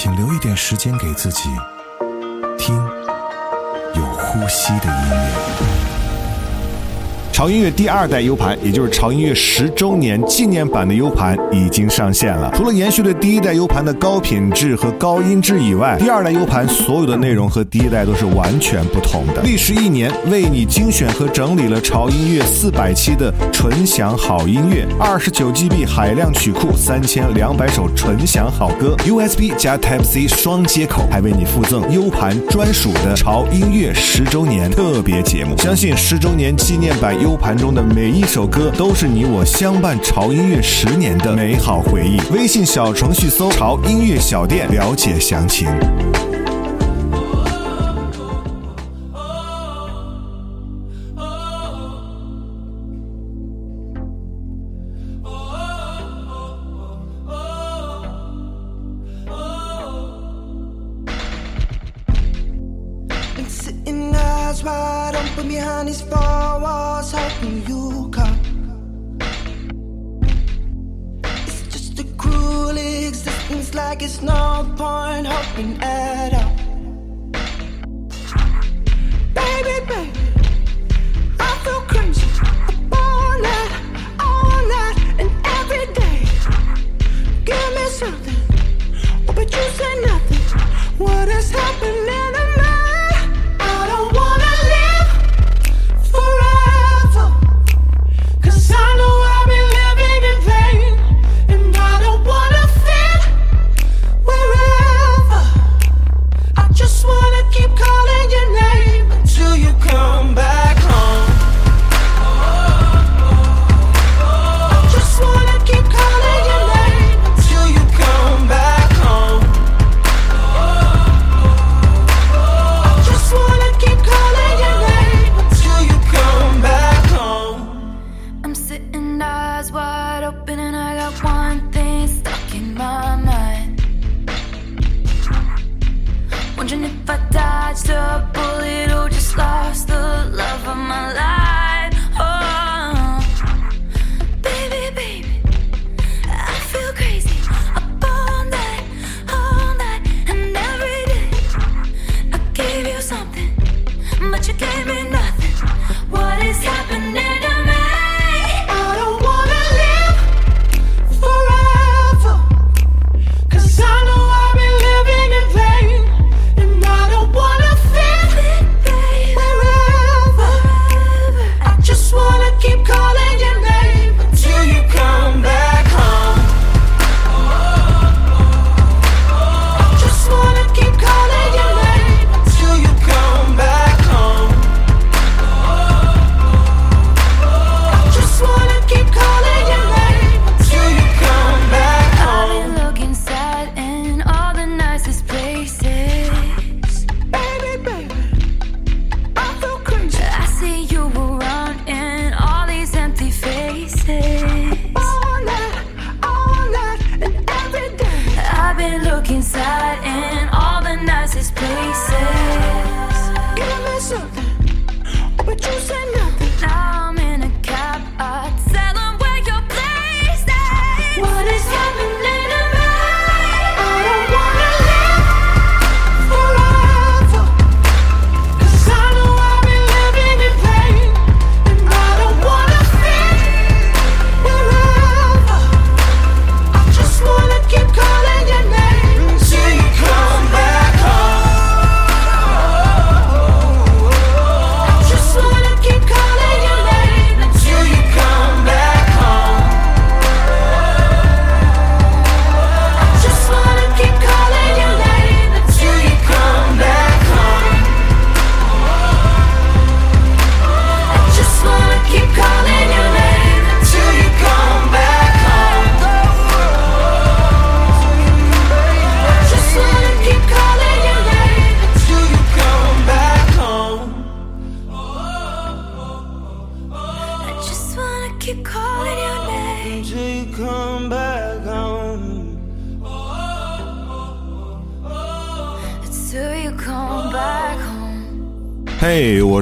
请留一点时间给自己，听有呼吸的音乐。潮音乐第二代 U 盘，也就是潮音乐十周年纪念版的 U 盘已经上线了。除了延续了第一代 U 盘的高品质和高音质以外，第二代 U 盘所有的内容和第一代都是完全不同的。历时一年，为你精选和整理了潮音乐四百期的纯享好音乐，二十九 GB 海量曲库，三千两百首纯享好歌，USB 加 Type C 双接口，还为你附赠 U 盘专属的潮音乐十周年特别节目。相信十周年纪念版 U U 盘中的每一首歌，都是你我相伴潮音乐十年的美好回忆。微信小程序搜“潮音乐小店”，了解详情。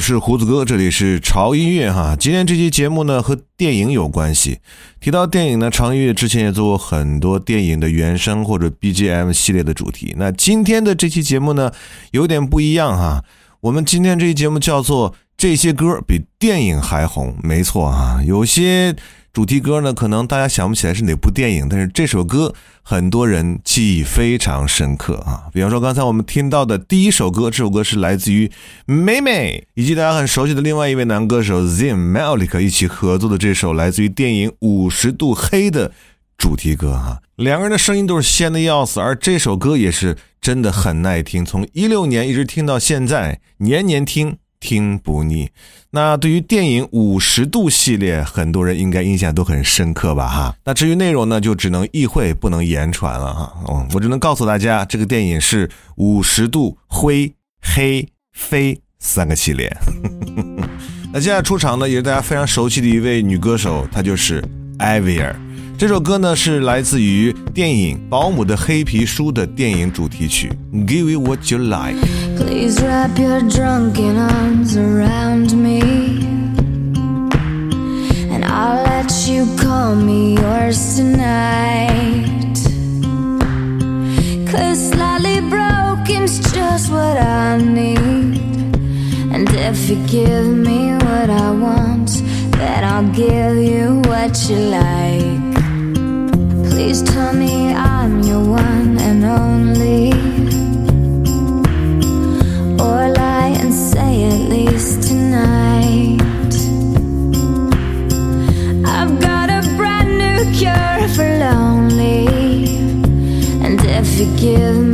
是胡子哥，这里是潮音乐哈。今天这期节目呢和电影有关系。提到电影呢，潮音乐之前也做过很多电影的原声或者 BGM 系列的主题。那今天的这期节目呢有点不一样哈。我们今天这期节目叫做《这些歌比电影还红》，没错啊，有些。主题歌呢，可能大家想不起来是哪部电影，但是这首歌很多人记忆非常深刻啊。比方说刚才我们听到的第一首歌，这首歌是来自于美美以及大家很熟悉的另外一位男歌手 Zim Malik 一起合作的这首来自于电影《五十度黑》的主题歌哈。两个人的声音都是鲜的要死，而这首歌也是真的很耐听，从一六年一直听到现在，年年听。听不腻。那对于电影《五十度》系列，很多人应该印象都很深刻吧？哈。那至于内容呢，就只能意会不能言传了哈。嗯，我只能告诉大家，这个电影是五十度灰、黑、飞三个系列。那接下来出场呢，也是大家非常熟悉的一位女歌手，她就是艾薇儿。这首歌呢是来自于电影《保姆的黑皮书》的电影主题曲《Give You What You Like》。Please wrap your drunken arms around me, and I'll let you call me yours tonight. Cause slightly broken's just what I need. And if you give me what I want, then I'll give you what you like. Please tell me I'm your one and only. Or lie and say at least tonight. I've got a brand new cure for lonely. And if you give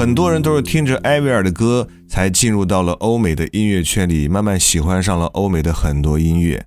很多人都是听着艾薇儿的歌才进入到了欧美的音乐圈里，慢慢喜欢上了欧美的很多音乐。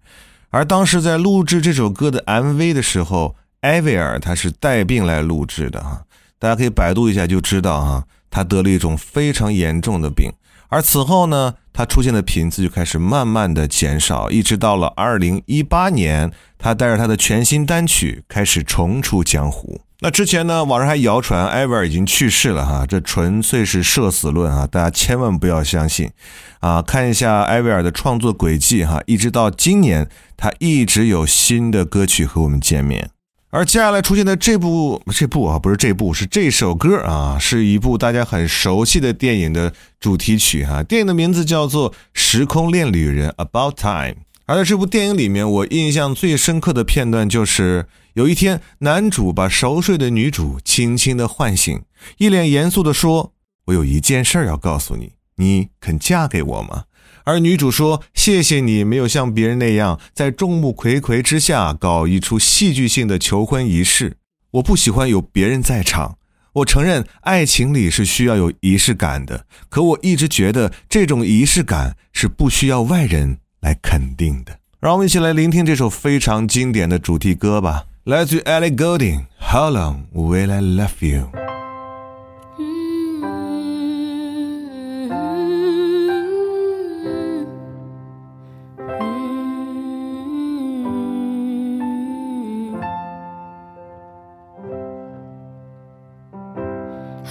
而当时在录制这首歌的 MV 的时候，艾薇儿她是带病来录制的哈，大家可以百度一下就知道哈，她得了一种非常严重的病，而此后呢，他出现的频次就开始慢慢的减少，一直到了二零一八年，他带着他的全新单曲开始重出江湖。那之前呢，网上还谣传艾薇儿已经去世了哈，这纯粹是社死论啊，大家千万不要相信啊！看一下艾薇儿的创作轨迹哈，一直到今年，他一直有新的歌曲和我们见面。而接下来出现的这部这部啊，不是这部，是这首歌啊，是一部大家很熟悉的电影的主题曲哈。电影的名字叫做《时空恋旅人》（About Time）。而在这部电影里面，我印象最深刻的片段就是有一天，男主把熟睡的女主轻轻地唤醒，一脸严肃地说：“我有一件事要告诉你，你肯嫁给我吗？”而女主说：“谢谢你没有像别人那样在众目睽睽之下搞一出戏剧性的求婚仪式。我不喜欢有别人在场。我承认爱情里是需要有仪式感的，可我一直觉得这种仪式感是不需要外人来肯定的。”让我们一起来聆听这首非常经典的主题歌吧，来自 Ellie Goulding，《How Long Will I Love you?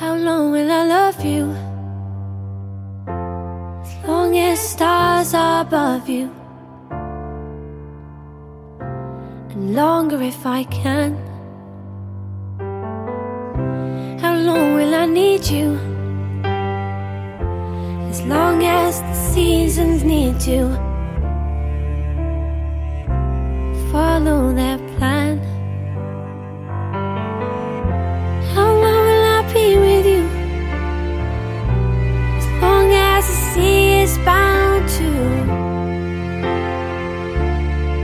How long will I love you? As long as stars are above you. Longer if I can. How long will I need you? As long as the seasons need to follow their plan. How long will I be with you? As long as the sea is bound to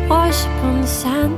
wash upon the sand.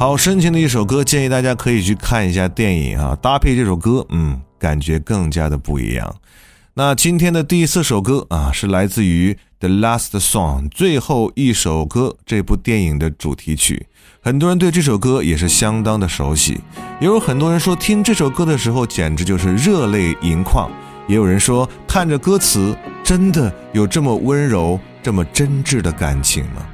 好深情的一首歌，建议大家可以去看一下电影啊，搭配这首歌，嗯，感觉更加的不一样。那今天的第四首歌啊，是来自于《The Last Song》最后一首歌这部电影的主题曲。很多人对这首歌也是相当的熟悉，也有很多人说听这首歌的时候简直就是热泪盈眶，也有人说看着歌词真的有这么温柔、这么真挚的感情吗？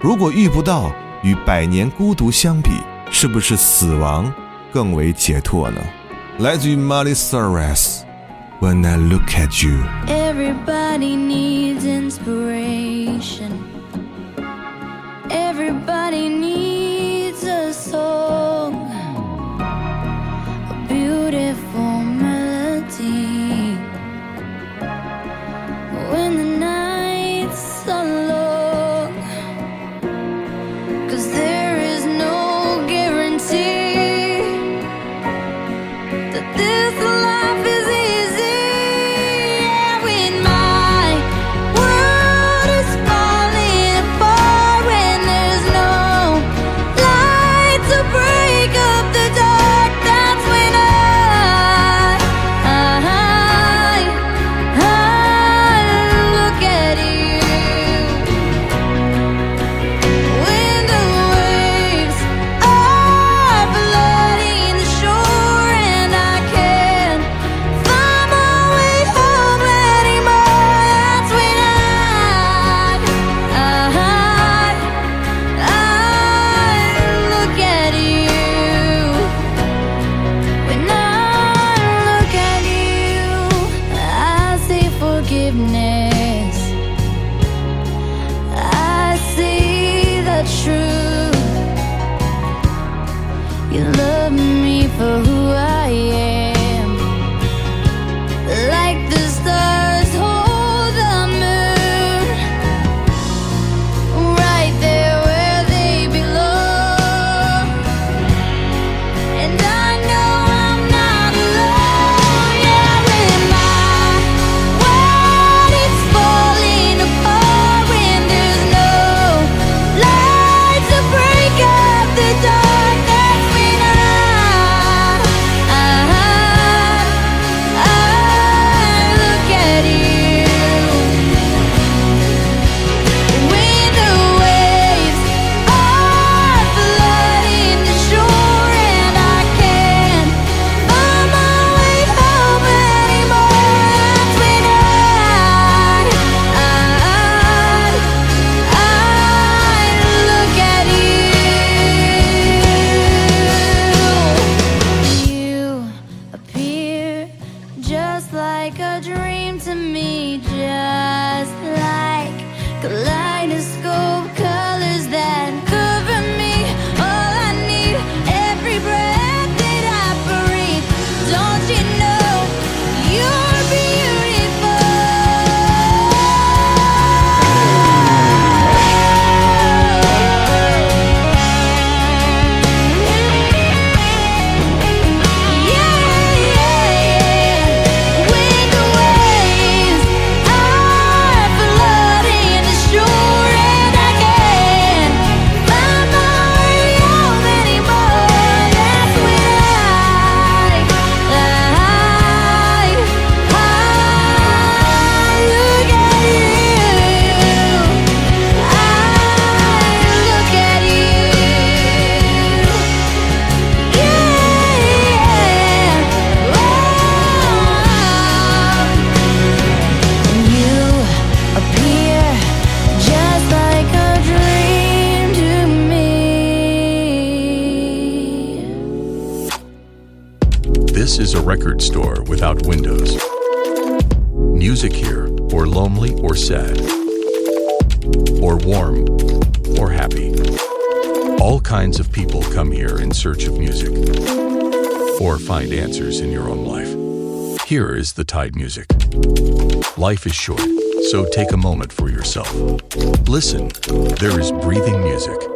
如果遇不到，与百年孤独相比，是不是死亡更为解脱呢？来自于 Miley Cyrus，《When I Look at You》。Everybody needs inspiration. is a record store without windows. Music here, or lonely or sad, or warm or happy. All kinds of people come here in search of music or find answers in your own life. Here is the Tide Music. Life is short, so take a moment for yourself. Listen, there is breathing music.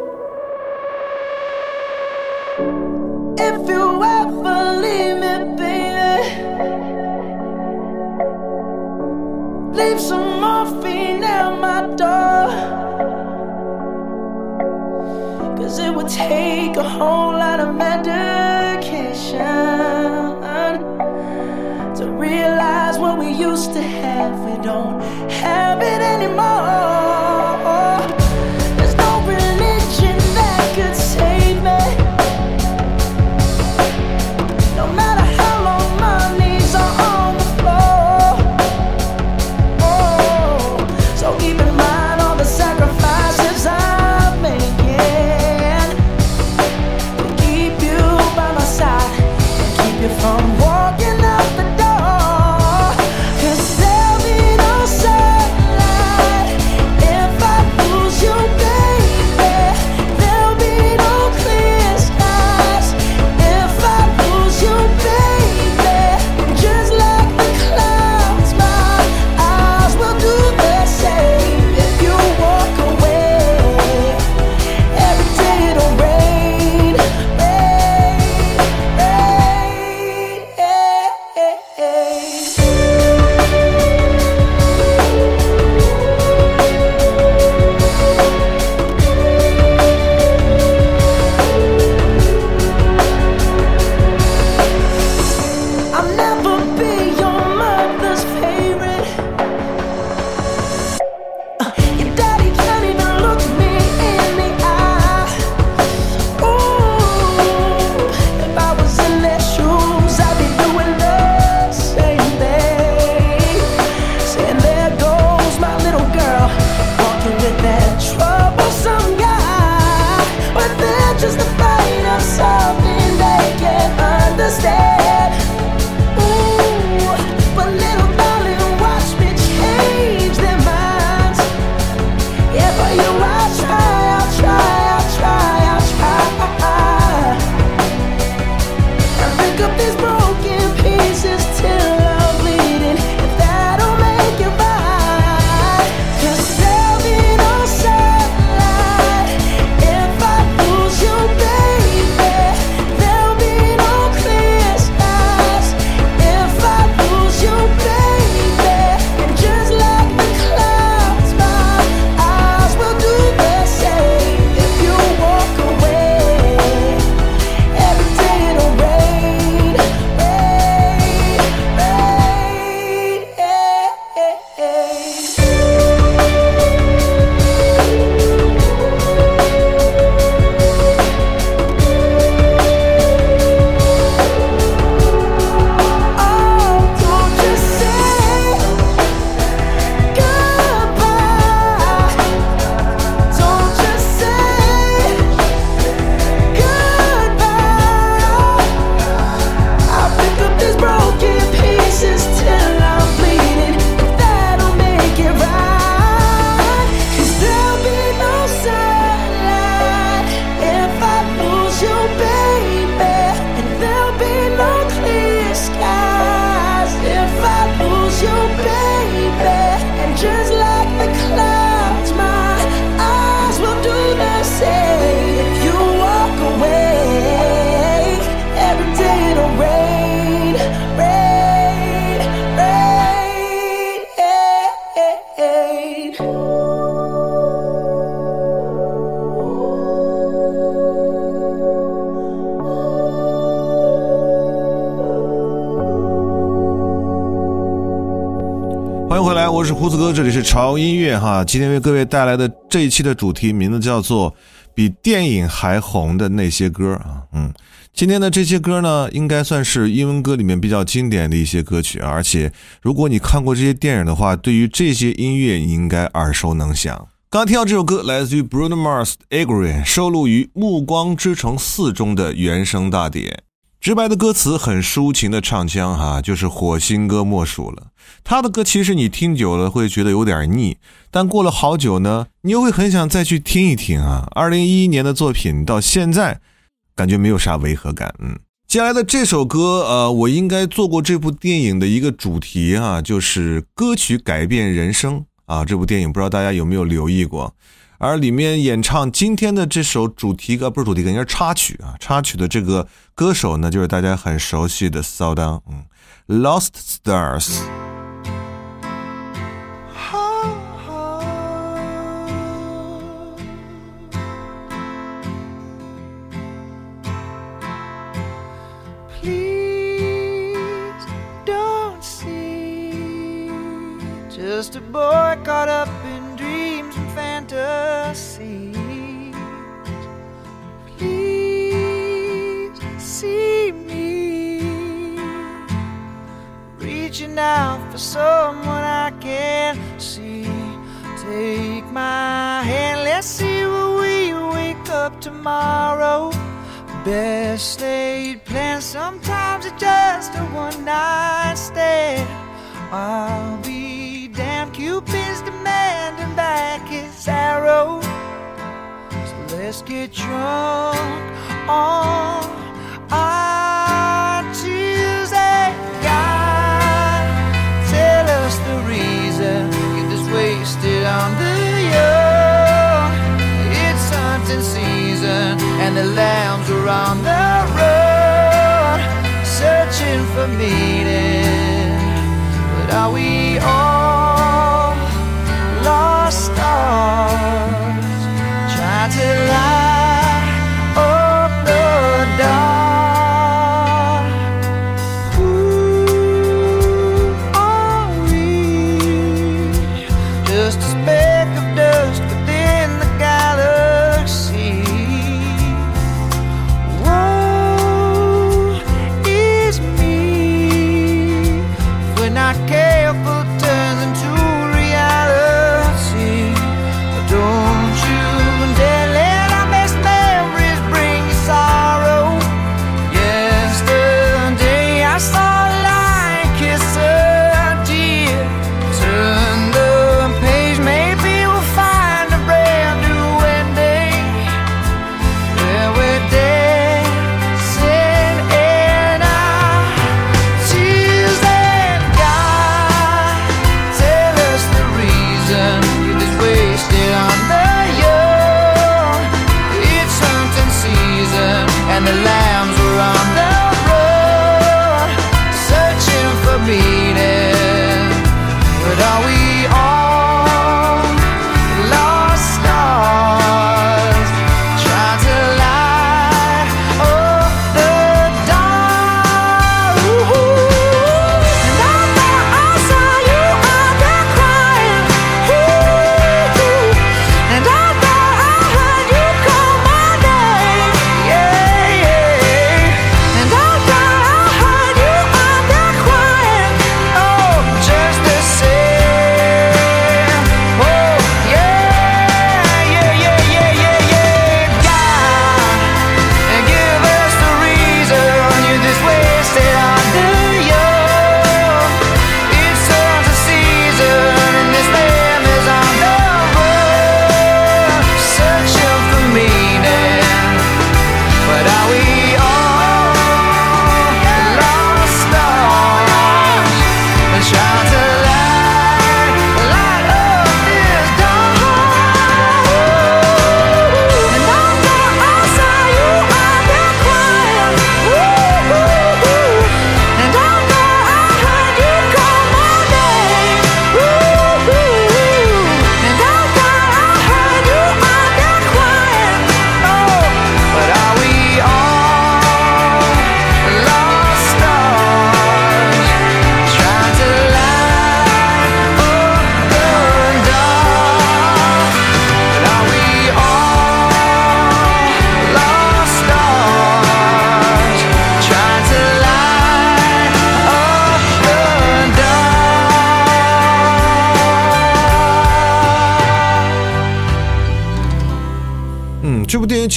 哥，这里是潮音乐哈。今天为各位带来的这一期的主题名字叫做《比电影还红的那些歌》啊，嗯，今天的这些歌呢，应该算是英文歌里面比较经典的一些歌曲，而且如果你看过这些电影的话，对于这些音乐你应该耳熟能详。刚听到这首歌来自于 Bruno Mars 的《Agree》，收录于《暮光之城四》中的原声大碟。直白的歌词，很抒情的唱腔，哈，就是火星哥莫属了。他的歌其实你听久了会觉得有点腻，但过了好久呢，你又会很想再去听一听啊。二零一一年的作品到现在，感觉没有啥违和感。嗯，接下来的这首歌，呃，我应该做过这部电影的一个主题啊，就是歌曲改变人生啊。这部电影不知道大家有没有留意过？而里面演唱今天的这首主题歌，不是主题歌，应该是插曲啊，插曲的这个歌手呢，就是大家很熟悉的骚当，嗯，Lost Stars。Just a boy got up and fantasies. Please see me reaching out for someone I can't see. Take my hand, let's see where we wake up tomorrow. Best laid plans, sometimes it's just a one night stand. I'll be damned, Cupid's demanding back arrow. So let's get drunk on our Tuesday. God, tell us the reason. Get this wasted on the young. It's hunting season, and the lambs are on the run, searching for meaning. But are we all stars trying to light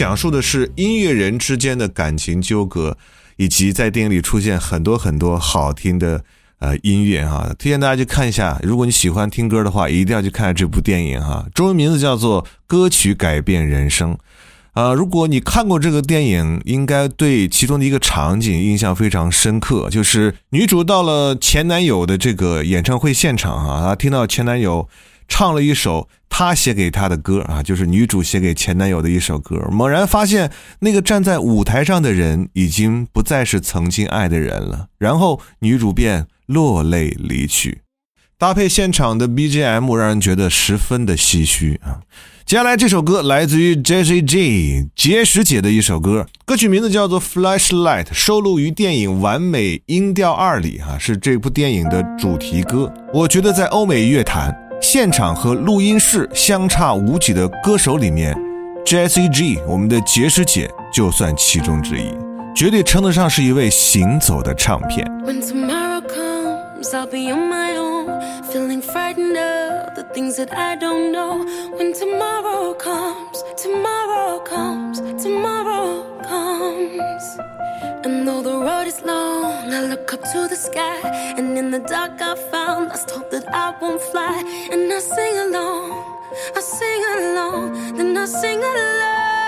讲述的是音乐人之间的感情纠葛，以及在电影里出现很多很多好听的呃音乐哈，推荐大家去看一下。如果你喜欢听歌的话，一定要去看这部电影哈。中文名字叫做《歌曲改变人生》。呃，如果你看过这个电影，应该对其中的一个场景印象非常深刻，就是女主到了前男友的这个演唱会现场啊，她听到前男友唱了一首他写给她的歌啊，就是女主写给前男友的一首歌，猛然发现那个站在舞台上的人已经不再是曾经爱的人了，然后女主便落泪离去，搭配现场的 BGM，让人觉得十分的唏嘘啊。接下来这首歌来自于 Jessie J 结石姐的一首歌，歌曲名字叫做《Flashlight》，收录于电影《完美音调二》里，哈，是这部电影的主题歌。我觉得在欧美乐坛，现场和录音室相差无几的歌手里面，Jessie J 我们的结石姐就算其中之一，绝对称得上是一位行走的唱片。When tomorrow comes, I'll be on my own, feeling frightened of the things that I don't know. When tomorrow comes, tomorrow comes, tomorrow comes. And though the road is long, I look up to the sky. And in the dark, I found lost hope that I won't fly. And I sing along, I sing along, then I sing along.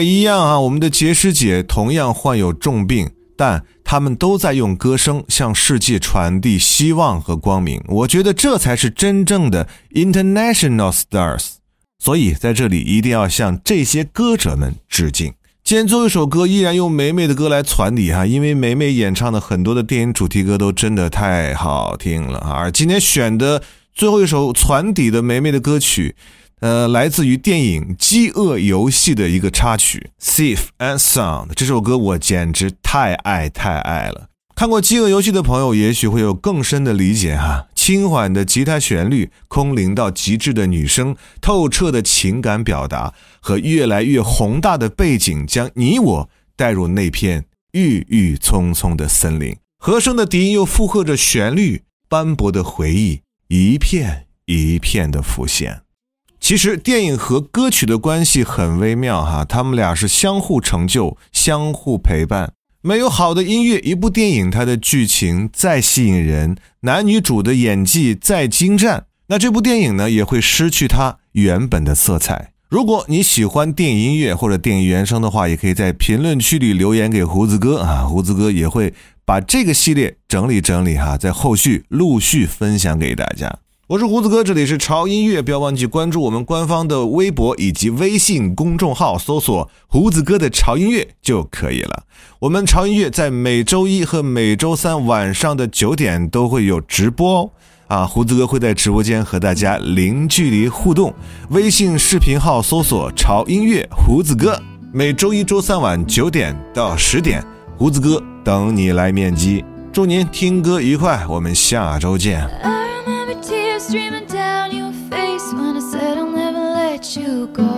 一样啊，我们的杰师姐同样患有重病，但他们都在用歌声向世界传递希望和光明。我觉得这才是真正的 international stars。所以在这里一定要向这些歌者们致敬。今天最后一首歌依然用梅梅的歌来传递哈，因为梅梅演唱的很多的电影主题歌都真的太好听了啊。而今天选的最后一首传递的梅梅的歌曲，呃，来自于电影《饥饿游戏》的一个插曲《Safe and Sound》。这首歌我简直太爱太爱了。看过《饥饿游戏》的朋友，也许会有更深的理解哈。轻缓的吉他旋律，空灵到极致的女声，透彻的情感表达和越来越宏大的背景，将你我带入那片郁郁葱葱的森林。和声的笛音又附和着旋律，斑驳的回忆一片一片的浮现。其实电影和歌曲的关系很微妙哈，他们俩是相互成就、相互陪伴。没有好的音乐，一部电影它的剧情再吸引人，男女主的演技再精湛，那这部电影呢也会失去它原本的色彩。如果你喜欢电影音乐或者电影原声的话，也可以在评论区里留言给胡子哥啊，胡子哥也会把这个系列整理整理哈，在后续陆续分享给大家。我是胡子哥，这里是潮音乐，不要忘记关注我们官方的微博以及微信公众号，搜索“胡子哥的潮音乐”就可以了。我们潮音乐在每周一和每周三晚上的九点都会有直播哦。啊，胡子哥会在直播间和大家零距离互动。微信视频号搜索“潮音乐胡子哥”，每周一、周三晚九点到十点，胡子哥等你来面基。祝您听歌愉快，我们下周见。Streaming down your face when I said I'll never let you go.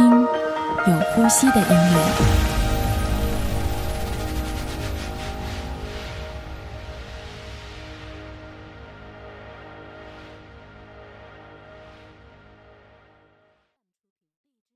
听有呼吸的音乐。